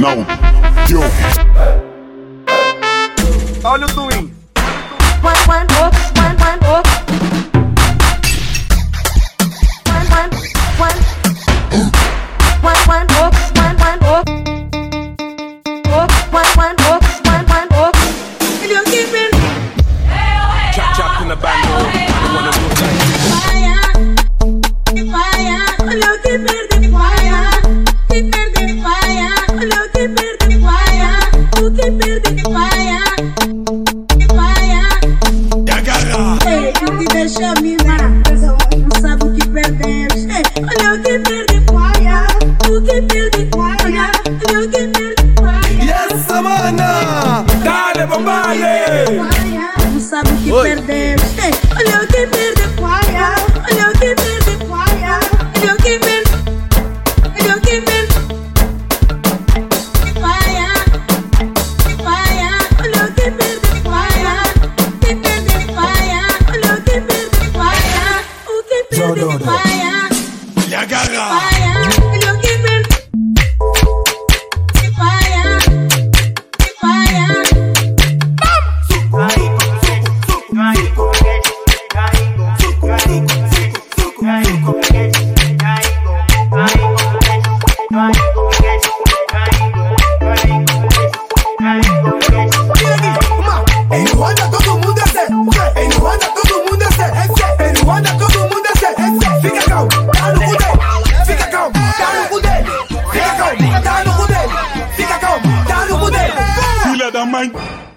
não deu. Olha o Twin. se perder de paia, ah. de paia. Ah. Ei, me deixa me marcar, não sabe o que perder. Ei, olha o que perder paia, ah. o que perder paia, olha o que perder paia. Yes, mana, dale, bombale. Não sabe o que perder. Ei, olha o que perder. cagada. Bye. tamanho.